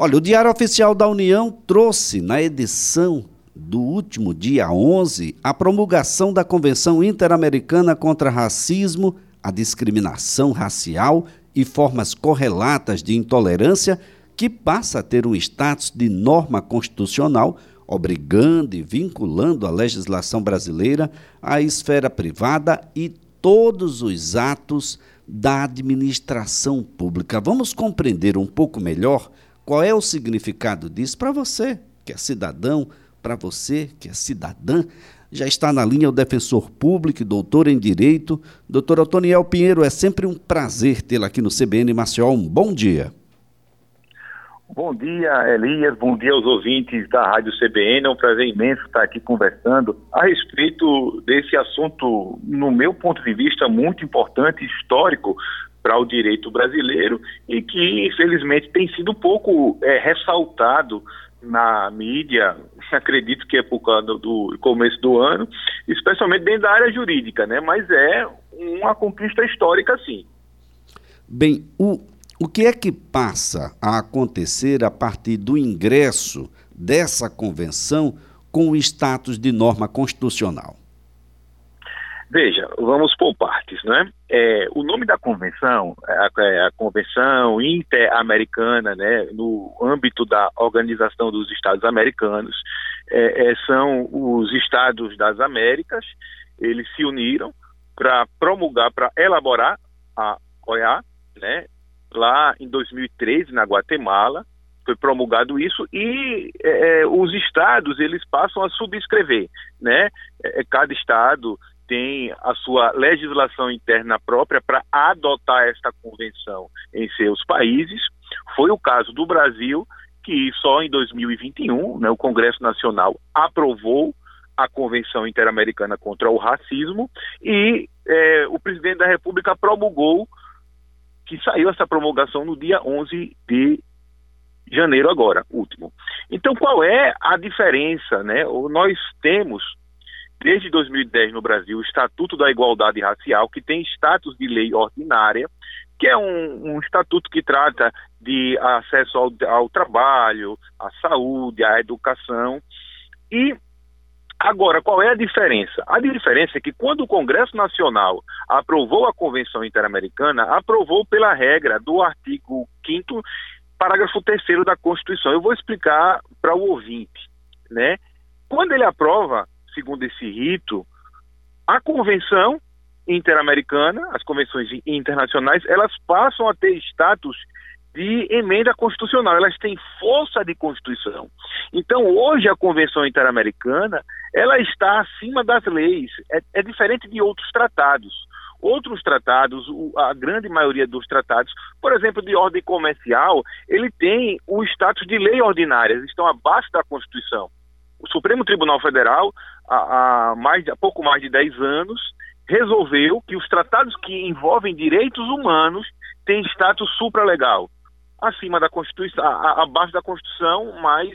Olha, o Diário Oficial da União trouxe na edição do último dia 11 a promulgação da Convenção Interamericana contra Racismo, a Discriminação Racial e Formas Correlatas de Intolerância, que passa a ter um status de norma constitucional, obrigando e vinculando a legislação brasileira à esfera privada e todos os atos da administração pública. Vamos compreender um pouco melhor qual é o significado disso para você, que é cidadão, para você, que é cidadã. Já está na linha o defensor público doutor em Direito, doutor Otoniel Pinheiro. É sempre um prazer tê-lo aqui no CBN Maceió. Um bom dia. Bom dia, Elias. Bom dia aos ouvintes da Rádio CBN. É um prazer imenso estar aqui conversando a respeito desse assunto, no meu ponto de vista, muito importante, histórico para o direito brasileiro e que, infelizmente, tem sido pouco é, ressaltado na mídia, acredito que é por causa do começo do ano, especialmente dentro da área jurídica, né? Mas é uma conquista histórica, sim. Bem, o o que é que passa a acontecer a partir do ingresso dessa convenção com o status de norma constitucional? Veja, vamos por partes, né? É, o nome da convenção é a, é a Convenção Interamericana, né, no âmbito da Organização dos Estados Americanos, é, é, são os Estados das Américas, eles se uniram para promulgar, para elaborar a OEA, né, lá em 2013 na Guatemala, foi promulgado isso e é, é, os estados eles passam a subscrever, né? É, cada estado tem a sua legislação interna própria para adotar esta convenção em seus países. Foi o caso do Brasil, que só em 2021 né, o Congresso Nacional aprovou a Convenção Interamericana contra o Racismo e é, o presidente da República promulgou que saiu essa promulgação no dia 11 de janeiro agora, último. Então, qual é a diferença, né? Nós temos desde 2010 no Brasil o Estatuto da Igualdade Racial, que tem status de lei ordinária, que é um, um estatuto que trata de acesso ao, ao trabalho, à saúde, à educação. E Agora, qual é a diferença? A diferença é que quando o Congresso Nacional aprovou a Convenção Interamericana, aprovou pela regra do artigo 5 parágrafo 3 da Constituição. Eu vou explicar para o ouvinte, né? Quando ele aprova, segundo esse rito, a Convenção Interamericana, as convenções internacionais, elas passam a ter status de emenda constitucional, elas têm força de Constituição. Então, hoje a Convenção Interamericana, ela está acima das leis, é, é diferente de outros tratados. Outros tratados, a grande maioria dos tratados, por exemplo, de ordem comercial, ele tem o status de lei ordinária, estão abaixo da Constituição. O Supremo Tribunal Federal, há, há, mais, há pouco mais de 10 anos, resolveu que os tratados que envolvem direitos humanos têm status supralegal acima da Constituição, abaixo da Constituição, mas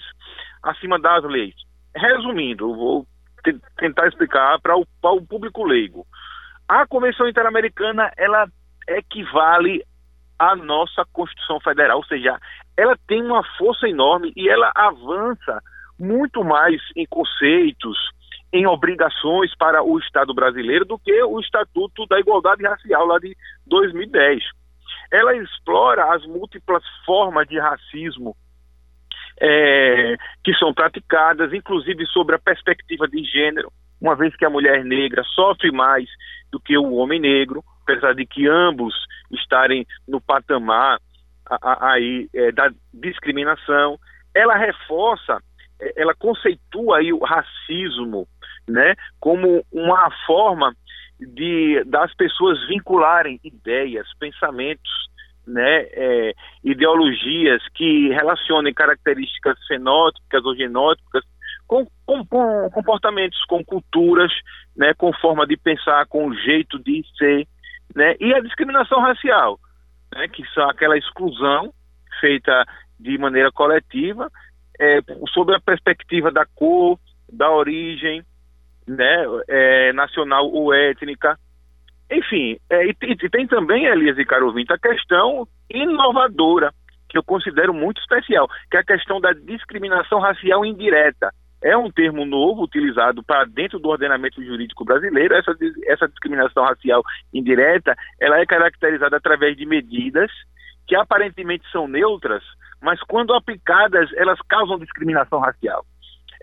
acima das leis. Resumindo, vou tentar explicar para o, o público leigo. A Convenção Interamericana, ela equivale à nossa Constituição Federal, ou seja, ela tem uma força enorme e ela avança muito mais em conceitos, em obrigações para o Estado brasileiro do que o Estatuto da Igualdade Racial lá de 2010 ela explora as múltiplas formas de racismo é, que são praticadas, inclusive sobre a perspectiva de gênero, uma vez que a mulher negra sofre mais do que o homem negro, apesar de que ambos estarem no patamar aí é, da discriminação, ela reforça, ela conceitua aí o racismo, né, como uma forma de das pessoas vincularem ideias, pensamentos, né, é, ideologias que relacionem características fenótipicas ou genótipicas com, com, com, comportamentos, com culturas, né, com forma de pensar, com jeito de ser, né, e a discriminação racial, né, que são aquela exclusão feita de maneira coletiva é, sobre a perspectiva da cor, da origem, né, é, nacional ou étnica. Enfim, é, e, e, tem também, Elias e Carovinte, a questão inovadora, que eu considero muito especial, que é a questão da discriminação racial indireta. É um termo novo utilizado para dentro do ordenamento jurídico brasileiro. Essa, essa discriminação racial indireta, ela é caracterizada através de medidas que aparentemente são neutras, mas quando aplicadas, elas causam discriminação racial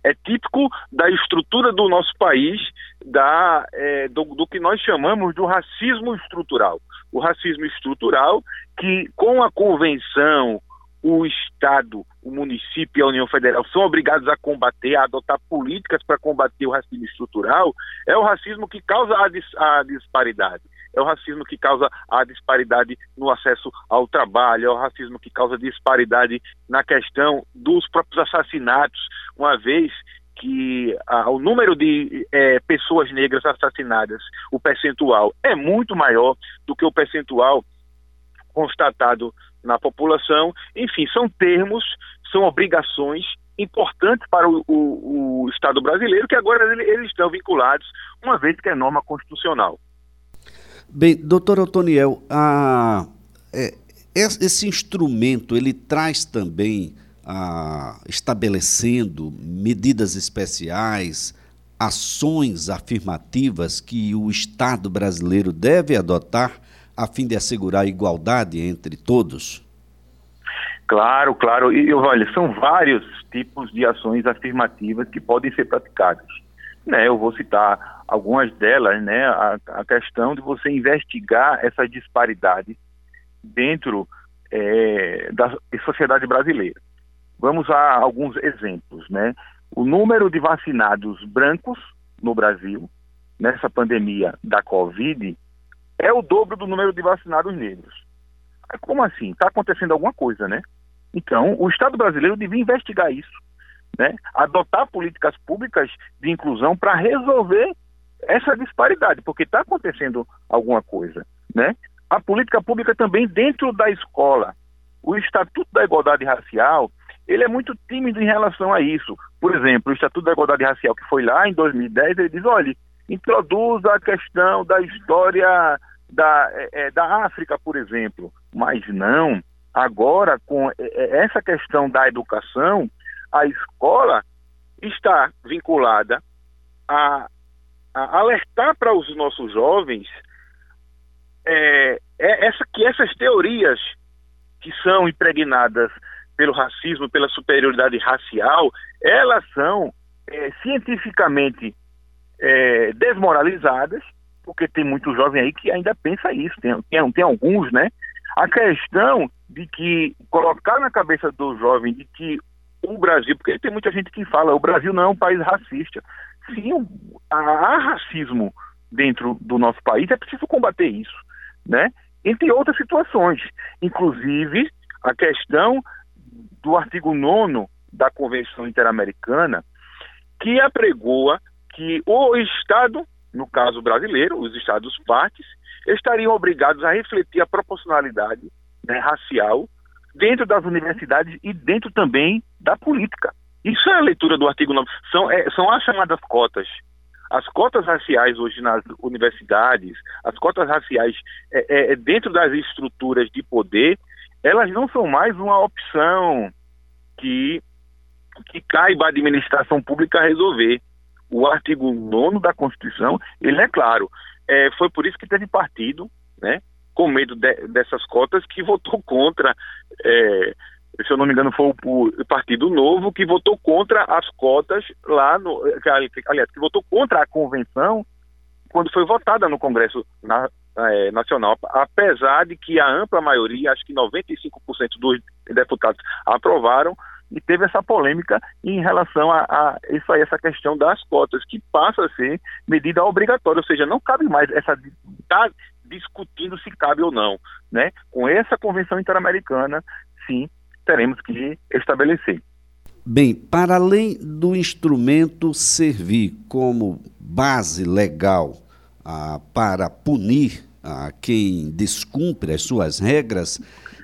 é típico da estrutura do nosso país, da, é, do, do, que nós chamamos do racismo estrutural. O racismo estrutural que, com a convenção, o Estado, o município e a União Federal são obrigados a combater, a adotar políticas para combater o racismo estrutural, é o racismo que causa a, dis, a disparidade é o racismo que causa a disparidade no acesso ao trabalho, é o racismo que causa disparidade na questão dos próprios assassinatos, uma vez que ah, o número de é, pessoas negras assassinadas, o percentual é muito maior do que o percentual constatado na população. Enfim, são termos, são obrigações importantes para o, o, o Estado brasileiro que agora eles estão vinculados, uma vez que é norma constitucional. Bem, doutor Otoniel, a, é, esse instrumento, ele traz também, a, estabelecendo medidas especiais, ações afirmativas que o Estado brasileiro deve adotar a fim de assegurar a igualdade entre todos? Claro, claro. E olha, são vários tipos de ações afirmativas que podem ser praticadas. Né, eu vou citar algumas delas, né, a, a questão de você investigar essas disparidades dentro é, da sociedade brasileira. Vamos a alguns exemplos, né? O número de vacinados brancos no Brasil nessa pandemia da Covid é o dobro do número de vacinados negros. Como assim? Está acontecendo alguma coisa, né? Então, o Estado brasileiro devia investigar isso, né? Adotar políticas públicas de inclusão para resolver essa disparidade, porque está acontecendo alguma coisa, né? A política pública também dentro da escola. O Estatuto da Igualdade Racial, ele é muito tímido em relação a isso. Por exemplo, o Estatuto da Igualdade Racial, que foi lá em 2010, ele diz, olha, introduza a questão da história da, é, da África, por exemplo. Mas não, agora com essa questão da educação, a escola está vinculada a alertar para os nossos jovens é, é essa, que essas teorias que são impregnadas pelo racismo, pela superioridade racial, elas são é, cientificamente é, desmoralizadas, porque tem muito jovem aí que ainda pensa isso, tem, tem, tem alguns, né? A questão de que colocar na cabeça do jovem de que o Brasil, porque tem muita gente que fala, o Brasil não é um país racista sim, há racismo dentro do nosso país, é preciso combater isso, né? Entre outras situações, inclusive a questão do artigo 9 da Convenção Interamericana, que apregoa que o Estado, no caso brasileiro, os Estados partes, estariam obrigados a refletir a proporcionalidade né, racial dentro das universidades e dentro também da política. Isso é a leitura do artigo 9. São, é, são as chamadas cotas. As cotas raciais hoje nas universidades, as cotas raciais é, é, é, dentro das estruturas de poder, elas não são mais uma opção que, que caiba à administração pública resolver. O artigo 9 da Constituição, ele é claro. É, foi por isso que teve partido, né, com medo de, dessas cotas, que votou contra é, se eu não me engano, foi o, Partido Novo que votou contra as cotas lá no. Aliás, que votou contra a convenção quando foi votada no Congresso na, é, Nacional, apesar de que a ampla maioria, acho que 95% dos deputados aprovaram, e teve essa polêmica em relação a, a, isso aí, essa questão das cotas, que passa a ser medida obrigatória, ou seja, não cabe mais essa discutindo se cabe ou não, né? Com essa convenção interamericana, sim, teremos que estabelecer. Bem, para além do instrumento servir como base legal ah, para punir ah, quem descumpre as suas regras,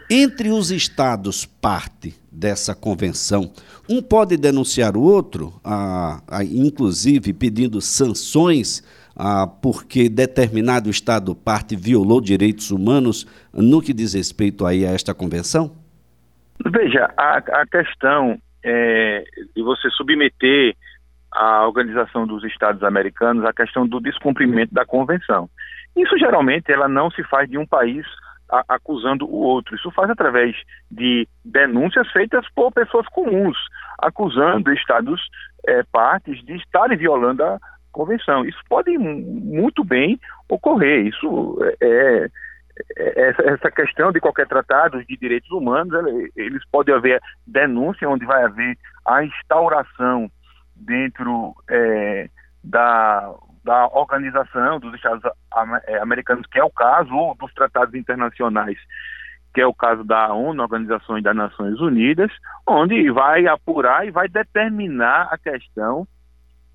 entre os estados parte dessa convenção, um pode denunciar o outro, ah, ah inclusive pedindo sanções ah, porque determinado estado parte violou direitos humanos no que diz respeito aí a esta convenção? Veja, a, a questão é, de você submeter a Organização dos Estados Americanos a questão do descumprimento da convenção. Isso geralmente ela não se faz de um país a, acusando o outro. Isso faz através de denúncias feitas por pessoas comuns, acusando estados é, partes de estarem violando a convenção. Isso pode muito bem ocorrer. Isso é, é essa questão de qualquer tratado de direitos humanos, eles podem haver denúncia onde vai haver a instauração dentro é, da, da organização dos Estados é, Americanos, que é o caso, ou dos tratados internacionais, que é o caso da ONU, Organização das Nações Unidas, onde vai apurar e vai determinar a questão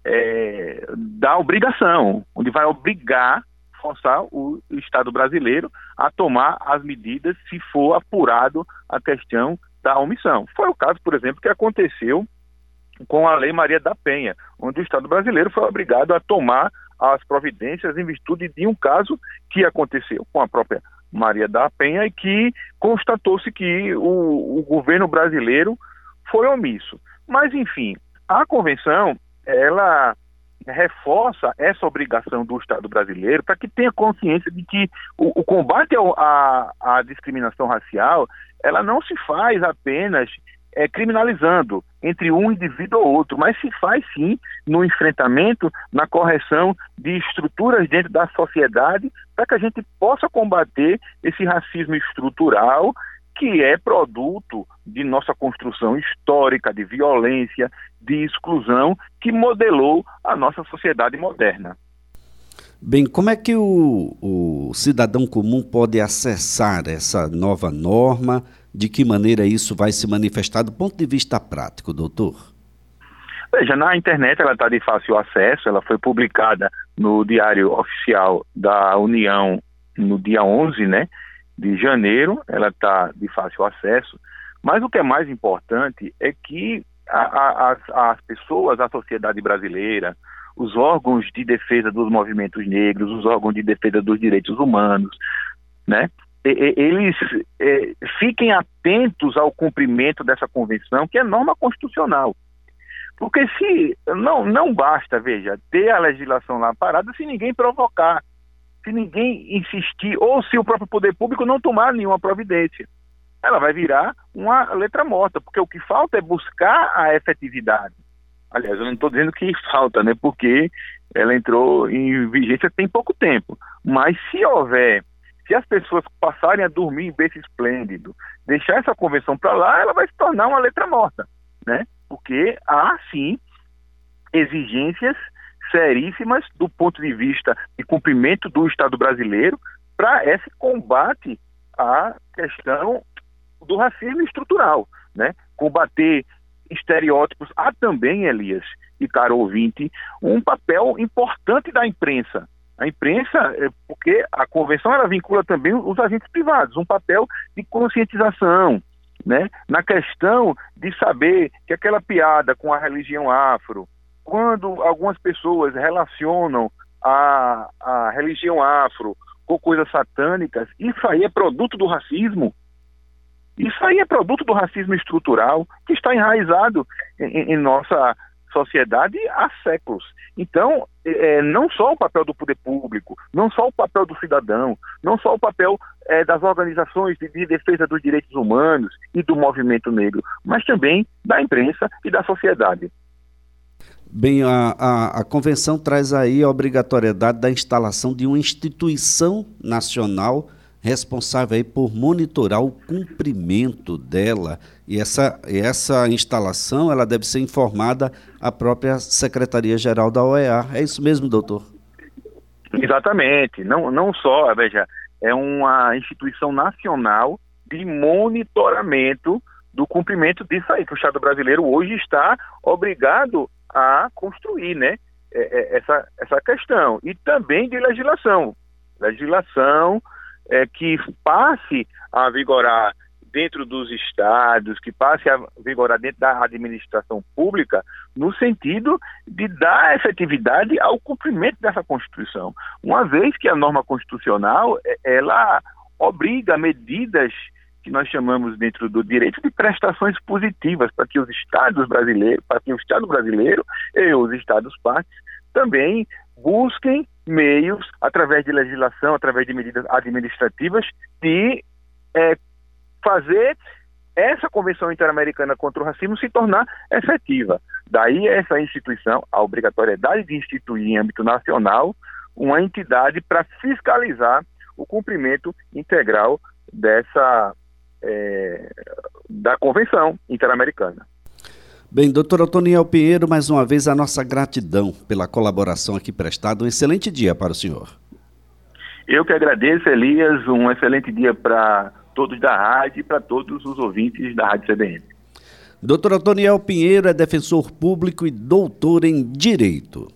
é, da obrigação, onde vai obrigar, forçar o Estado brasileiro a tomar as medidas se for apurado a questão da omissão. Foi o caso, por exemplo, que aconteceu com a Lei Maria da Penha, onde o Estado brasileiro foi obrigado a tomar as providências em virtude de um caso que aconteceu com a própria Maria da Penha e que constatou-se que o, o governo brasileiro foi omisso. Mas, enfim, a convenção, ela reforça essa obrigação do Estado brasileiro para que tenha consciência de que o, o combate à discriminação racial ela não se faz apenas é, criminalizando entre um indivíduo ou outro, mas se faz sim no enfrentamento, na correção de estruturas dentro da sociedade, para que a gente possa combater esse racismo estrutural que é produto de nossa construção histórica de violência, de exclusão, que modelou a nossa sociedade moderna. Bem, como é que o, o cidadão comum pode acessar essa nova norma? De que maneira isso vai se manifestar do ponto de vista prático, doutor? Veja, na internet ela está de fácil acesso, ela foi publicada no Diário Oficial da União no dia 11 né, de janeiro, ela está de fácil acesso, mas o que é mais importante é que a, a, as, as pessoas, a sociedade brasileira, os órgãos de defesa dos movimentos negros, os órgãos de defesa dos direitos humanos, né, eles é, fiquem atentos ao cumprimento dessa convenção, que é norma constitucional. Porque se não, não basta, veja, ter a legislação lá parada se ninguém provocar, se ninguém insistir, ou se o próprio poder público não tomar nenhuma providência. Ela vai virar uma letra morta, porque o que falta é buscar a efetividade. Aliás, eu não estou dizendo que falta, né? Porque ela entrou em vigência tem pouco tempo. Mas se houver se as pessoas passarem a dormir em berço esplêndido, deixar essa convenção para lá, ela vai se tornar uma letra morta, né? Porque há sim exigências seríssimas do ponto de vista de cumprimento do Estado brasileiro para esse combate à questão do racismo estrutural, né? Combater estereótipos. Há também, Elias e caro ouvinte, um papel importante da imprensa a imprensa, é, porque a convenção ela vincula também os agentes privados, um papel de conscientização, né, na questão de saber que aquela piada com a religião afro, quando algumas pessoas relacionam a, a religião afro com coisas satânicas, isso aí é produto do racismo. Isso aí é produto do racismo estrutural que está enraizado em, em nossa sociedade há séculos. Então, é, é, não só o papel do poder público, não só o papel do cidadão, não só o papel é, das organizações de, de, defesa dos direitos humanos e do movimento negro, mas também da imprensa e da sociedade. Bem, a, a, a convenção traz aí a obrigatoriedade da instalação de uma instituição nacional responsável aí por monitorar o cumprimento dela e essa, essa instalação ela deve ser informada à própria Secretaria-Geral da OEA. É isso mesmo, doutor? Exatamente. Não, não só, veja, é uma instituição nacional de monitoramento do cumprimento disso aí, que o Estado brasileiro hoje está obrigado a construir, né? É, é, essa, essa questão. E também de legislação. Legislação é, que passe a vigorar dentro dos estados, que passe a vigorar dentro da administração pública, no sentido de dar efetividade ao cumprimento dessa Constituição. Uma vez que a norma constitucional, é, ela obriga medidas que nós chamamos dentro do direito de prestações positivas para que os estados brasileiros, para que o Estado brasileiro e os estados partes também busquem meios, através de legislação, através de medidas administrativas, de é, fazer essa Convenção Interamericana contra o Racismo se tornar efetiva. Daí essa instituição, a obrigatoriedade de instituir em âmbito nacional uma entidade para fiscalizar o cumprimento integral dessa é, da Convenção Interamericana. Bem, doutor Otoniel Pinheiro, mais uma vez a nossa gratidão pela colaboração aqui prestada. Um excelente dia para o senhor. Eu que agradeço, Elias. Um excelente dia para todos da rádio e para todos os ouvintes da Rádio CBN. Doutor Otoniel Pinheiro é defensor público e doutor em Direito.